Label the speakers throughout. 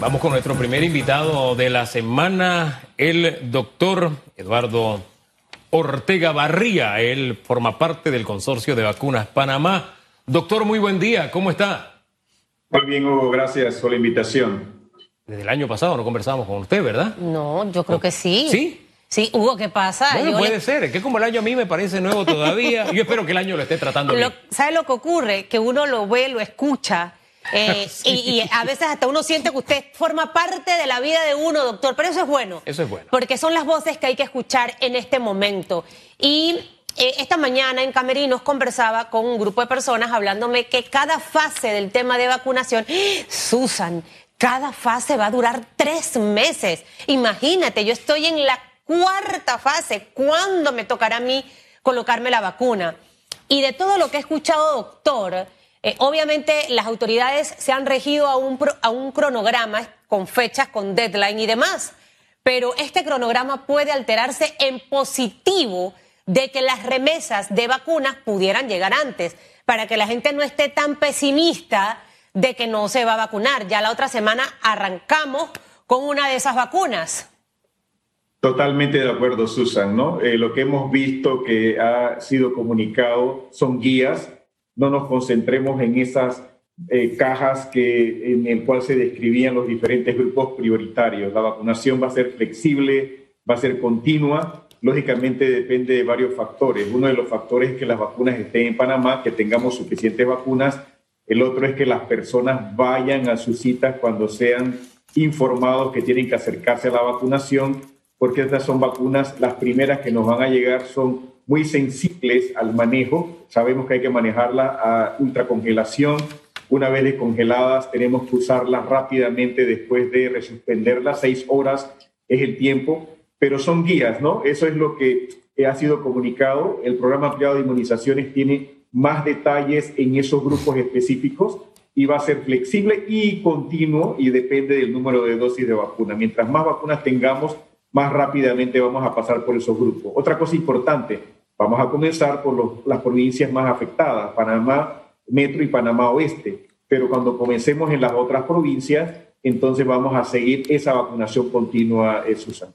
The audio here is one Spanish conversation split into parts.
Speaker 1: Vamos con nuestro primer invitado de la semana, el doctor Eduardo Ortega Barría. Él forma parte del consorcio de vacunas Panamá. Doctor, muy buen día. ¿Cómo está?
Speaker 2: Muy bien, Hugo. Gracias por la invitación.
Speaker 1: Desde el año pasado no conversábamos con usted, ¿verdad?
Speaker 3: No, yo creo que sí.
Speaker 1: ¿Sí?
Speaker 3: Sí, Hugo, ¿qué pasa?
Speaker 1: Bueno, puede ser. Es que como el año a mí me parece nuevo todavía. Yo espero que el año lo esté tratando bien.
Speaker 3: ¿Sabe lo que ocurre? Que uno lo ve, lo escucha eh, y, a veces hasta uno siente que usted forma parte de la vida de uno, doctor, pero eso es bueno.
Speaker 1: Eso es bueno.
Speaker 3: Porque son las voces que hay que escuchar en este momento. Y eh, esta mañana en Camerinos conversaba con un grupo de personas hablándome que cada fase del tema de vacunación, Susan, cada fase va a durar tres meses. Imagínate, yo estoy en la cuarta fase. ¿Cuándo me tocará a mí colocarme la vacuna? Y de todo lo que he escuchado, doctor, eh, obviamente las autoridades se han regido a un, a un cronograma con fechas, con deadline y demás, pero este cronograma puede alterarse en positivo de que las remesas de vacunas pudieran llegar antes, para que la gente no esté tan pesimista de que no se va a vacunar. Ya la otra semana arrancamos con una de esas vacunas.
Speaker 2: Totalmente de acuerdo, Susan, ¿no? Eh, lo que hemos visto que ha sido comunicado son guías no nos concentremos en esas eh, cajas que, en el cual se describían los diferentes grupos prioritarios. La vacunación va a ser flexible, va a ser continua. Lógicamente depende de varios factores. Uno de los factores es que las vacunas estén en Panamá, que tengamos suficientes vacunas. El otro es que las personas vayan a sus citas cuando sean informados que tienen que acercarse a la vacunación, porque estas son vacunas, las primeras que nos van a llegar son muy sensibles al manejo. Sabemos que hay que manejarla a ultracongelación. Una vez descongeladas, tenemos que usarlas rápidamente después de resuspenderlas. Seis horas es el tiempo, pero son guías, ¿no? Eso es lo que ha sido comunicado. El programa ampliado de inmunizaciones tiene más detalles en esos grupos específicos y va a ser flexible y continuo y depende del número de dosis de vacuna. Mientras más vacunas tengamos, más rápidamente vamos a pasar por esos grupos. Otra cosa importante, Vamos a comenzar por las provincias más afectadas, Panamá Metro y Panamá Oeste, pero cuando comencemos en las otras provincias, entonces vamos a seguir esa vacunación continua, eh, Susan.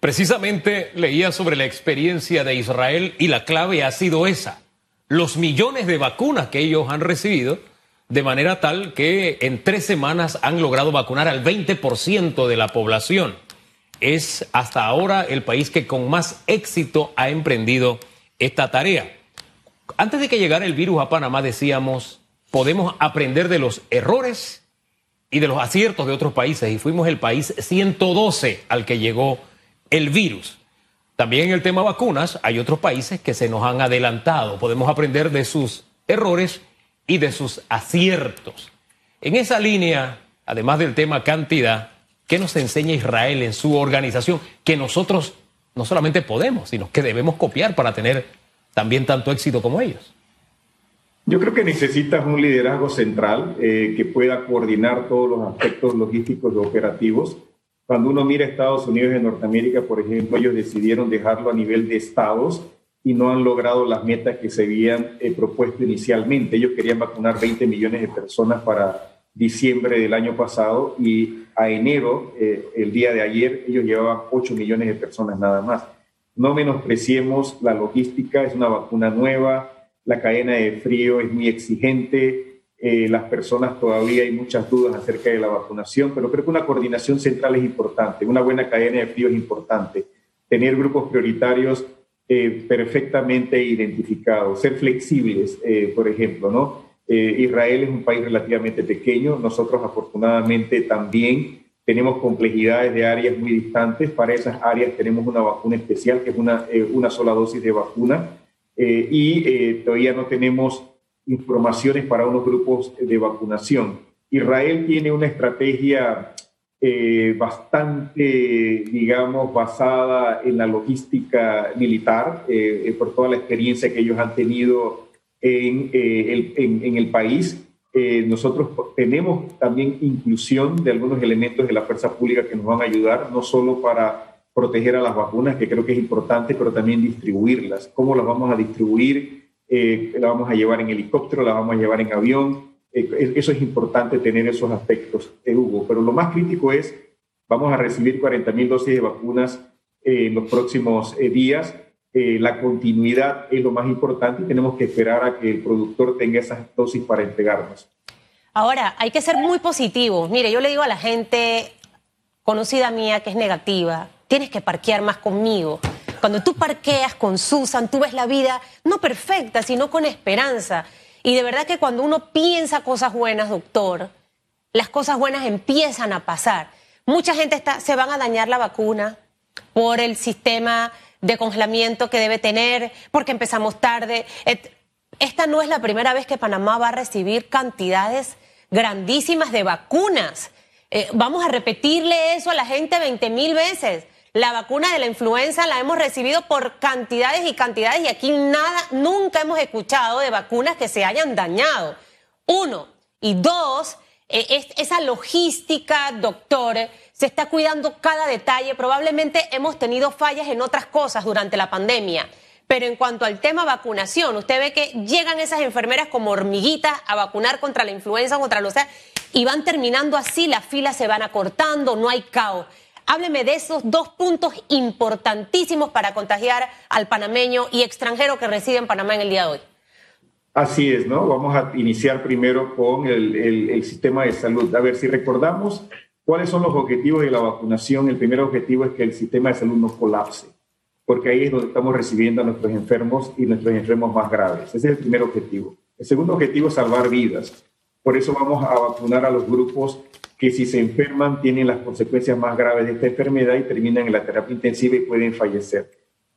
Speaker 1: Precisamente leía sobre la experiencia de Israel y la clave ha sido esa, los millones de vacunas que ellos han recibido, de manera tal que en tres semanas han logrado vacunar al 20% de la población. Es hasta ahora el país que con más éxito ha emprendido esta tarea. Antes de que llegara el virus a Panamá decíamos, podemos aprender de los errores y de los aciertos de otros países y fuimos el país 112 al que llegó el virus. También en el tema vacunas hay otros países que se nos han adelantado. Podemos aprender de sus errores y de sus aciertos. En esa línea, además del tema cantidad, ¿qué nos enseña Israel en su organización que nosotros no solamente podemos, sino que debemos copiar para tener también tanto éxito como ellos.
Speaker 2: Yo creo que necesitas un liderazgo central eh, que pueda coordinar todos los aspectos logísticos y operativos. Cuando uno mira Estados Unidos y Norteamérica, por ejemplo, ellos decidieron dejarlo a nivel de estados y no han logrado las metas que se habían eh, propuesto inicialmente. Ellos querían vacunar 20 millones de personas para diciembre del año pasado y a enero, eh, el día de ayer, ellos llevaban 8 millones de personas nada más. No menospreciemos la logística, es una vacuna nueva, la cadena de frío es muy exigente, eh, las personas todavía hay muchas dudas acerca de la vacunación, pero creo que una coordinación central es importante, una buena cadena de frío es importante, tener grupos prioritarios eh, perfectamente identificados, ser flexibles, por ejemplo, ¿no? Eh, Israel es un país relativamente pequeño, nosotros afortunadamente también tenemos complejidades de áreas muy distantes, para esas áreas tenemos una vacuna especial que es una, eh, una sola dosis de vacuna. Eh, y todavía no tenemos informaciones para unos grupos de vacunación. Israel tiene una estrategia bastante, digamos, basada en la logística militar, por toda la experiencia que ellos han tenido en, eh, el, en, el país. Eh, nosotros tenemos también inclusión de algunos elementos de la fuerza pública que nos van a ayudar, no solo para proteger a las vacunas, que creo que es importante, pero también distribuirlas. ¿Cómo las vamos a distribuir? Eh, ¿La vamos a llevar en helicóptero? ¿La vamos a llevar en avión? Eh, eso es importante tener esos aspectos, eh, Hugo. Pero lo más crítico es, vamos a recibir 40 mil dosis de vacunas en los próximos días. La continuidad es lo más importante y tenemos que esperar a que el productor tenga esas dosis para entregarnos.
Speaker 3: Ahora, hay que ser muy positivos. Mire, yo le digo a la gente conocida mía que es negativa, tienes que parquear más conmigo. Cuando tú parqueas con Susan, tú ves la vida no perfecta, sino con esperanza. Y de verdad que cuando uno piensa cosas buenas, doctor, las cosas buenas empiezan a pasar. Mucha gente está, se van a dañar la vacuna por el sistema de congelamiento que debe tener, porque empezamos tarde. Esta no es la primera vez que Panamá va a recibir cantidades grandísimas de vacunas. Eh, vamos a repetirle eso a la gente 20 mil veces. La vacuna de la influenza la hemos recibido por cantidades y cantidades y aquí nada, nunca hemos escuchado de vacunas que se hayan dañado. Uno. Y dos, eh, esa logística, doctor, se está cuidando cada detalle. Probablemente hemos tenido fallas en otras cosas durante la pandemia. Pero en cuanto al tema vacunación, usted ve que llegan esas enfermeras como hormiguitas a vacunar contra la influenza, contra los... Y van terminando así, las filas se van acortando, no hay caos. Hábleme de esos dos puntos importantísimos para contagiar al panameño y extranjero que reside en Panamá en el día de hoy.
Speaker 2: Así es, ¿no? Vamos a iniciar primero con el, el sistema de salud. A ver, si recordamos cuáles son los objetivos de la vacunación, el primer objetivo es que el sistema de salud no colapse porque ahí es donde estamos recibiendo a nuestros enfermos y nuestros enfermos más graves. Ese es el primer objetivo. El segundo objetivo es salvar vidas. Por eso vamos a vacunar a los grupos que si se enferman tienen las consecuencias más graves de esta enfermedad y terminan en la terapia intensiva y pueden fallecer.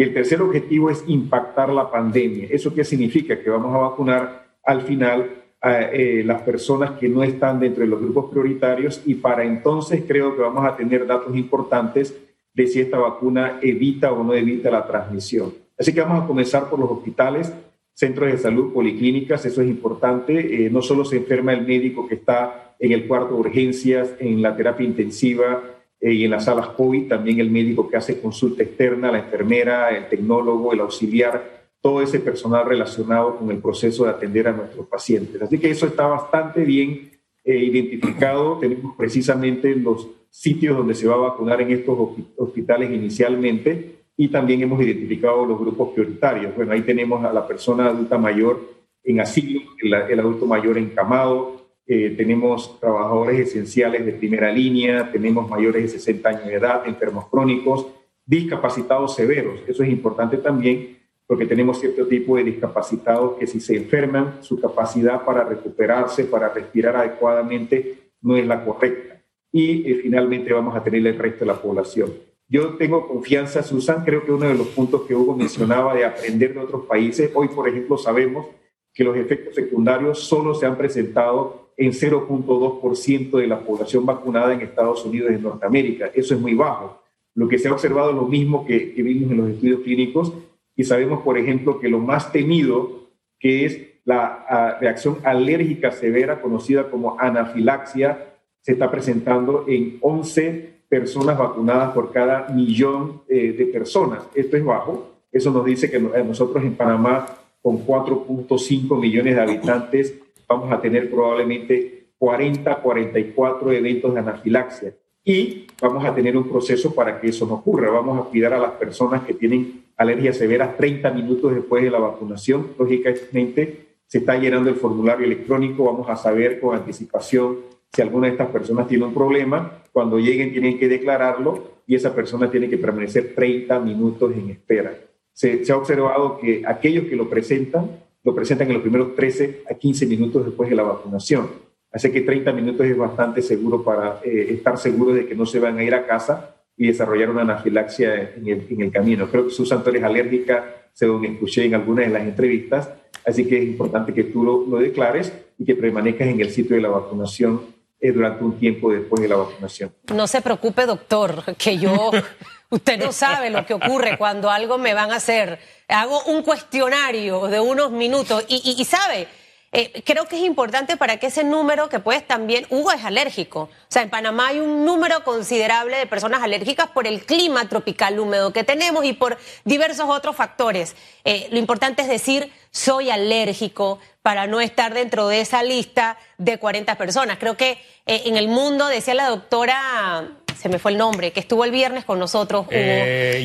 Speaker 2: Y el tercer objetivo es impactar la pandemia. ¿Eso qué significa? Que vamos a vacunar al final a eh, las personas que no están dentro de los grupos prioritarios y para entonces creo que vamos a tener datos importantes de si esta vacuna evita o no evita la transmisión. Así que vamos a comenzar por los hospitales, centros de salud, policlínicas, eso es importante. Eh, no solo se enferma el médico que está en el cuarto de urgencias, en la terapia intensiva eh, y en las salas COVID, también el médico que hace consulta externa, la enfermera, el tecnólogo, el auxiliar, todo ese personal relacionado con el proceso de atender a nuestros pacientes. Así que eso está bastante bien eh, identificado. Tenemos precisamente los sitios donde se va a vacunar en estos hospitales inicialmente y también hemos identificado los grupos prioritarios. Bueno, ahí tenemos a la persona adulta mayor en asilo, el, adulto mayor encamado, eh, tenemos trabajadores esenciales de primera línea, tenemos mayores de 60 años de edad, enfermos crónicos, discapacitados severos. Eso es importante también porque tenemos cierto tipo de discapacitados que si se enferman, su capacidad para recuperarse, para respirar adecuadamente, no es la correcta y eh, finalmente vamos a tener el resto de la población. Yo tengo confianza, Susan, creo que uno de los puntos que Hugo mencionaba de aprender de otros países, hoy por ejemplo sabemos que los efectos secundarios solo se han presentado en 0.2% de la población vacunada en Estados Unidos y en Norteamérica. Eso es muy bajo. Lo que se ha observado es lo mismo que, vimos en los estudios clínicos y sabemos, por ejemplo, que lo más temido, que es la reacción alérgica severa conocida como anafilaxia, se está presentando en 11 personas vacunadas por cada millón eh, de personas. Esto es bajo. Eso nos dice que nosotros en Panamá, con 4.5 millones de habitantes, vamos a tener probablemente 40, 44 eventos de anafilaxia. Y vamos a tener un proceso para que eso no ocurra. Vamos a cuidar a las personas que tienen alergias severas 30 minutos después de la vacunación. Lógicamente, se está llenando el formulario electrónico. Vamos a saber con anticipación si alguna de estas personas tiene un problema, cuando lleguen tienen que declararlo y esa persona tiene que permanecer 30 minutos en espera. Se, ha observado que aquellos que lo presentan, lo presentan en los primeros 13 a 15 minutos después de la vacunación. Así que 30 minutos es bastante seguro para eh, estar seguros de que no se van a ir a casa y desarrollar una anafilaxia en el, en el camino. Creo que Susan, tú eres alérgica, según escuché en algunas de las entrevistas, así que es importante que tú lo, lo declares y que permanezcas en el sitio de la vacunación eh, durante un tiempo después de la vacunación.
Speaker 3: No se preocupe, doctor, que yo, usted no sabe lo que ocurre cuando algo me van a hacer. Hago un cuestionario de unos minutos y, y, sabe, eh, creo que es importante para que ese número que puedes también, Hugo es alérgico, o sea, en Panamá hay un número considerable de personas alérgicas por el clima tropical húmedo que tenemos y por diversos otros factores. Eh, lo importante es decir, soy alérgico para no estar dentro de esa lista de 40 personas. Creo que eh, en el mundo, decía la doctora, se me fue el nombre, que estuvo el viernes con nosotros, Hugo.
Speaker 1: Eh,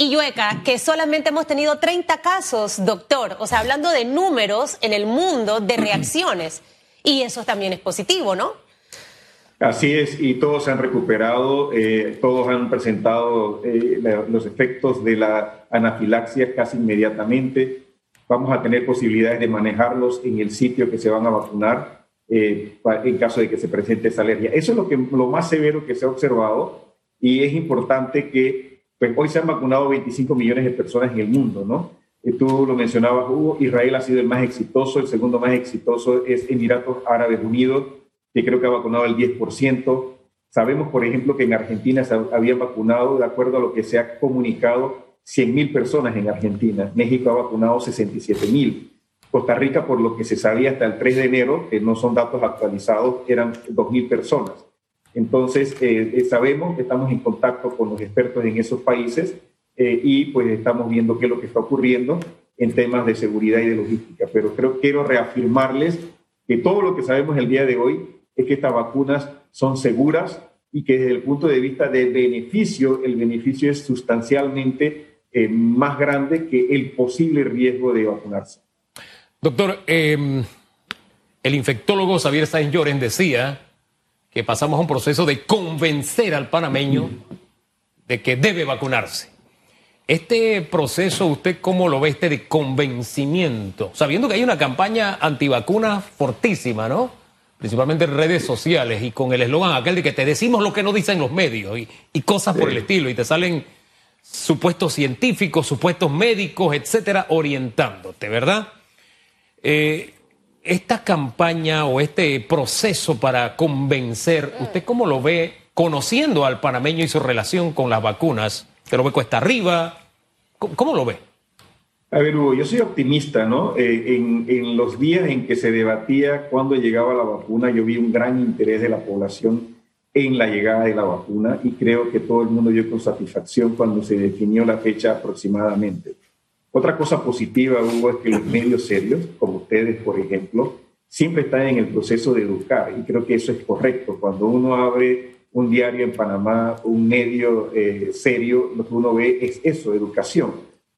Speaker 3: y Yueca, que solamente hemos tenido 30 casos, doctor. O sea, hablando de números en el mundo de reacciones. Y eso también es positivo, ¿no?
Speaker 2: Así es, y todos se han recuperado, eh, todos han presentado eh, los efectos de la anafilaxia casi inmediatamente. Vamos a tener posibilidades de manejarlos en el sitio que se van a vacunar eh, en caso de que se presente esa alergia. Eso es lo, que, lo más severo que se ha observado y es importante que pues hoy se han vacunado 25 millones de personas en el mundo, ¿no? Y tú lo mencionabas, Hugo, Israel ha sido el más exitoso, el segundo más exitoso es Emiratos Árabes Unidos, que creo que ha vacunado el 10%. Sabemos, por ejemplo, que en Argentina se habían vacunado, de acuerdo a lo que se ha comunicado, 100 mil personas en Argentina. México ha vacunado 67 mil. Costa Rica, por lo que se sabía hasta el 3 de enero, que no son datos actualizados, eran 2 mil personas. Entonces, eh, eh, sabemos, estamos en contacto con los expertos en esos países eh, y pues estamos viendo qué es lo que está ocurriendo en temas de seguridad y de logística. Pero creo, quiero reafirmarles que todo lo que sabemos el día de hoy es que estas vacunas son seguras y que desde el punto de vista de beneficio, el beneficio es sustancialmente más grande que el posible riesgo de vacunarse.
Speaker 1: Doctor, em, el infectólogo Xavier Sainz Lloren decía que pasamos a un proceso de convencer al panameño de que debe vacunarse. Este proceso, ¿usted cómo lo ve este de convencimiento? Sabiendo que hay una campaña antivacuna fortísima, ¿no? Principalmente en redes sociales y con el eslogan aquel de que te decimos lo que no dicen los medios y, cosas por el estilo y te salen supuestos científicos, supuestos médicos, etcétera, orientándote, ¿verdad? Eh, esta campaña o este proceso para convencer, ¿usted cómo lo ve conociendo al panameño y su relación con las vacunas? ¿Que lo ve cuesta arriba? ¿Cómo, lo ve?
Speaker 2: A ver, Hugo, yo soy optimista, ¿no? Eh, en, los días en que se debatía cuándo llegaba la vacuna, yo vi un gran interés de la población en la llegada de la vacuna y creo que todo el mundo dio con satisfacción cuando se definió la fecha aproximadamente. Otra cosa positiva, Hugo, es que los medios serios, como ustedes, por ejemplo, siempre están en el proceso de educar y creo que eso es correcto. Cuando uno abre un diario en Panamá, un medio eh, serio, lo que uno ve es eso, educación.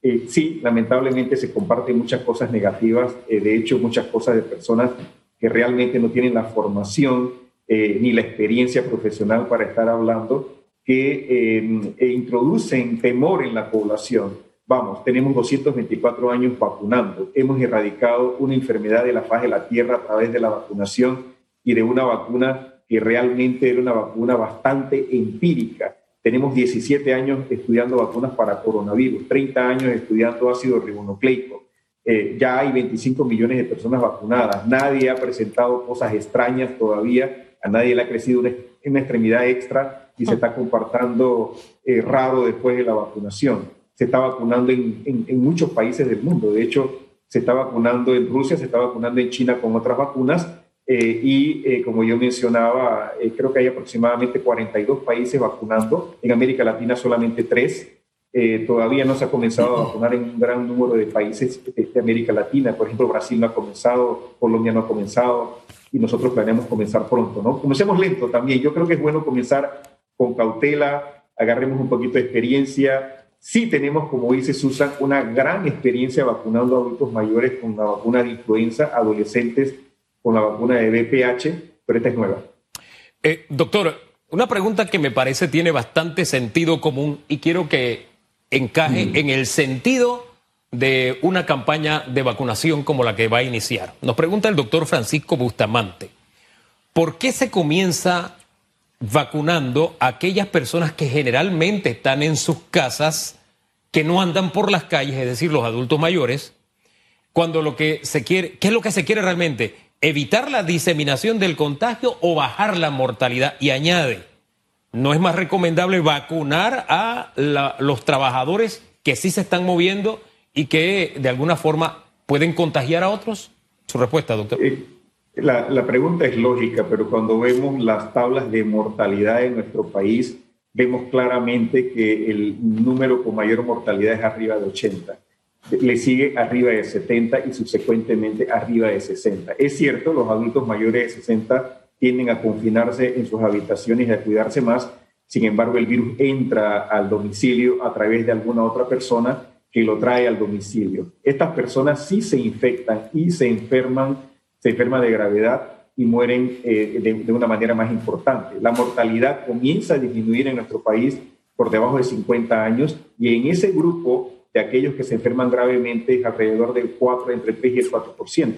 Speaker 2: Eh, sí, lamentablemente se comparten muchas cosas negativas, eh, de hecho muchas cosas de personas que realmente no tienen la formación ni la experiencia profesional para estar hablando, que introducen temor en la población Vamos, tenemos 224 años vacunando. Hemos erradicado una enfermedad de la faz de la Tierra a través de la vacunación y de una vacuna que realmente era una vacuna bastante empírica. Tenemos 17 años estudiando vacunas para coronavirus, 30 años estudiando ácido ribonucleico. Eh, ya hay 25 millones de personas vacunadas. Nadie ha presentado cosas extrañas todavía. A nadie le ha crecido una, extremidad extra y se está comportando eh, raro después de la vacunación se está vacunando en, muchos países del mundo. De hecho, se está vacunando en Rusia, se está vacunando en China con otras vacunas. Eh, y eh, como yo mencionaba, eh, creo que hay aproximadamente 42 países vacunando. En América Latina solamente tres. todavía no se ha comenzado a vacunar en un gran número de países de, América Latina. Por ejemplo, Brasil no ha comenzado, Colombia no ha comenzado y nosotros planeamos comenzar pronto. ¿no? Comencemos lento también. Yo creo que es bueno comenzar con cautela, agarremos un poquito de experiencia, Sí tenemos, como dice Susan, una gran experiencia vacunando a adultos mayores con la vacuna de influenza, adolescentes con la vacuna de BPH, pero esta es nueva.
Speaker 1: Eh, doctor, una pregunta que me parece tiene bastante sentido común y quiero que encaje mm. en el sentido de una campaña de vacunación como la que va a iniciar. Nos pregunta el doctor Francisco Bustamante, ¿por qué se comienza vacunando a aquellas personas que generalmente están en sus casas, que no andan por las calles, es decir, los adultos mayores, cuando lo que se quiere, ¿qué es lo que se quiere realmente? Evitar la diseminación del contagio o bajar la mortalidad. Y añade, ¿no es más recomendable vacunar a los trabajadores que sí se están moviendo y que de alguna forma pueden contagiar a otros? Su respuesta, doctor. Eh,
Speaker 2: la, pregunta es lógica, pero cuando vemos las tablas de mortalidad en nuestro país, vemos claramente que el número con mayor mortalidad es arriba de 80. Le sigue arriba de 70 y subsecuentemente arriba de 60. Es cierto, los adultos mayores de 60 tienden a confinarse en sus habitaciones y a cuidarse más. Sin embargo, el virus entra al domicilio a través de alguna otra persona que lo trae al domicilio. Estas personas sí se infectan y se enferman, se enferman de gravedad y mueren eh, de, una manera más importante. La mortalidad comienza a disminuir en nuestro país por debajo de 50 años y en ese grupo de aquellos que se enferman gravemente es alrededor del 4, entre el 3 y el 4%.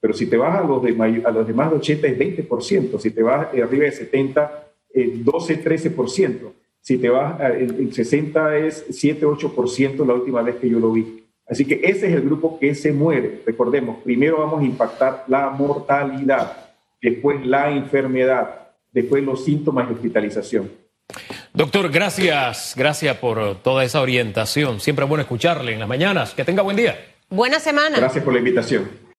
Speaker 2: Pero si te vas a los, de, a los demás de 80 es 20%, si te vas arriba de 70 es 12, 13%, si te vas en 60 es 7, 8% la última vez que yo lo vi. Así que ese es el grupo que se muere. Recordemos, primero vamos a impactar la mortalidad, después la enfermedad, después los síntomas de hospitalización.
Speaker 1: Doctor, gracias, gracias por toda esa orientación. Siempre es bueno escucharle en las mañanas. Que tenga buen día.
Speaker 3: Buena semana.
Speaker 2: Gracias por la invitación.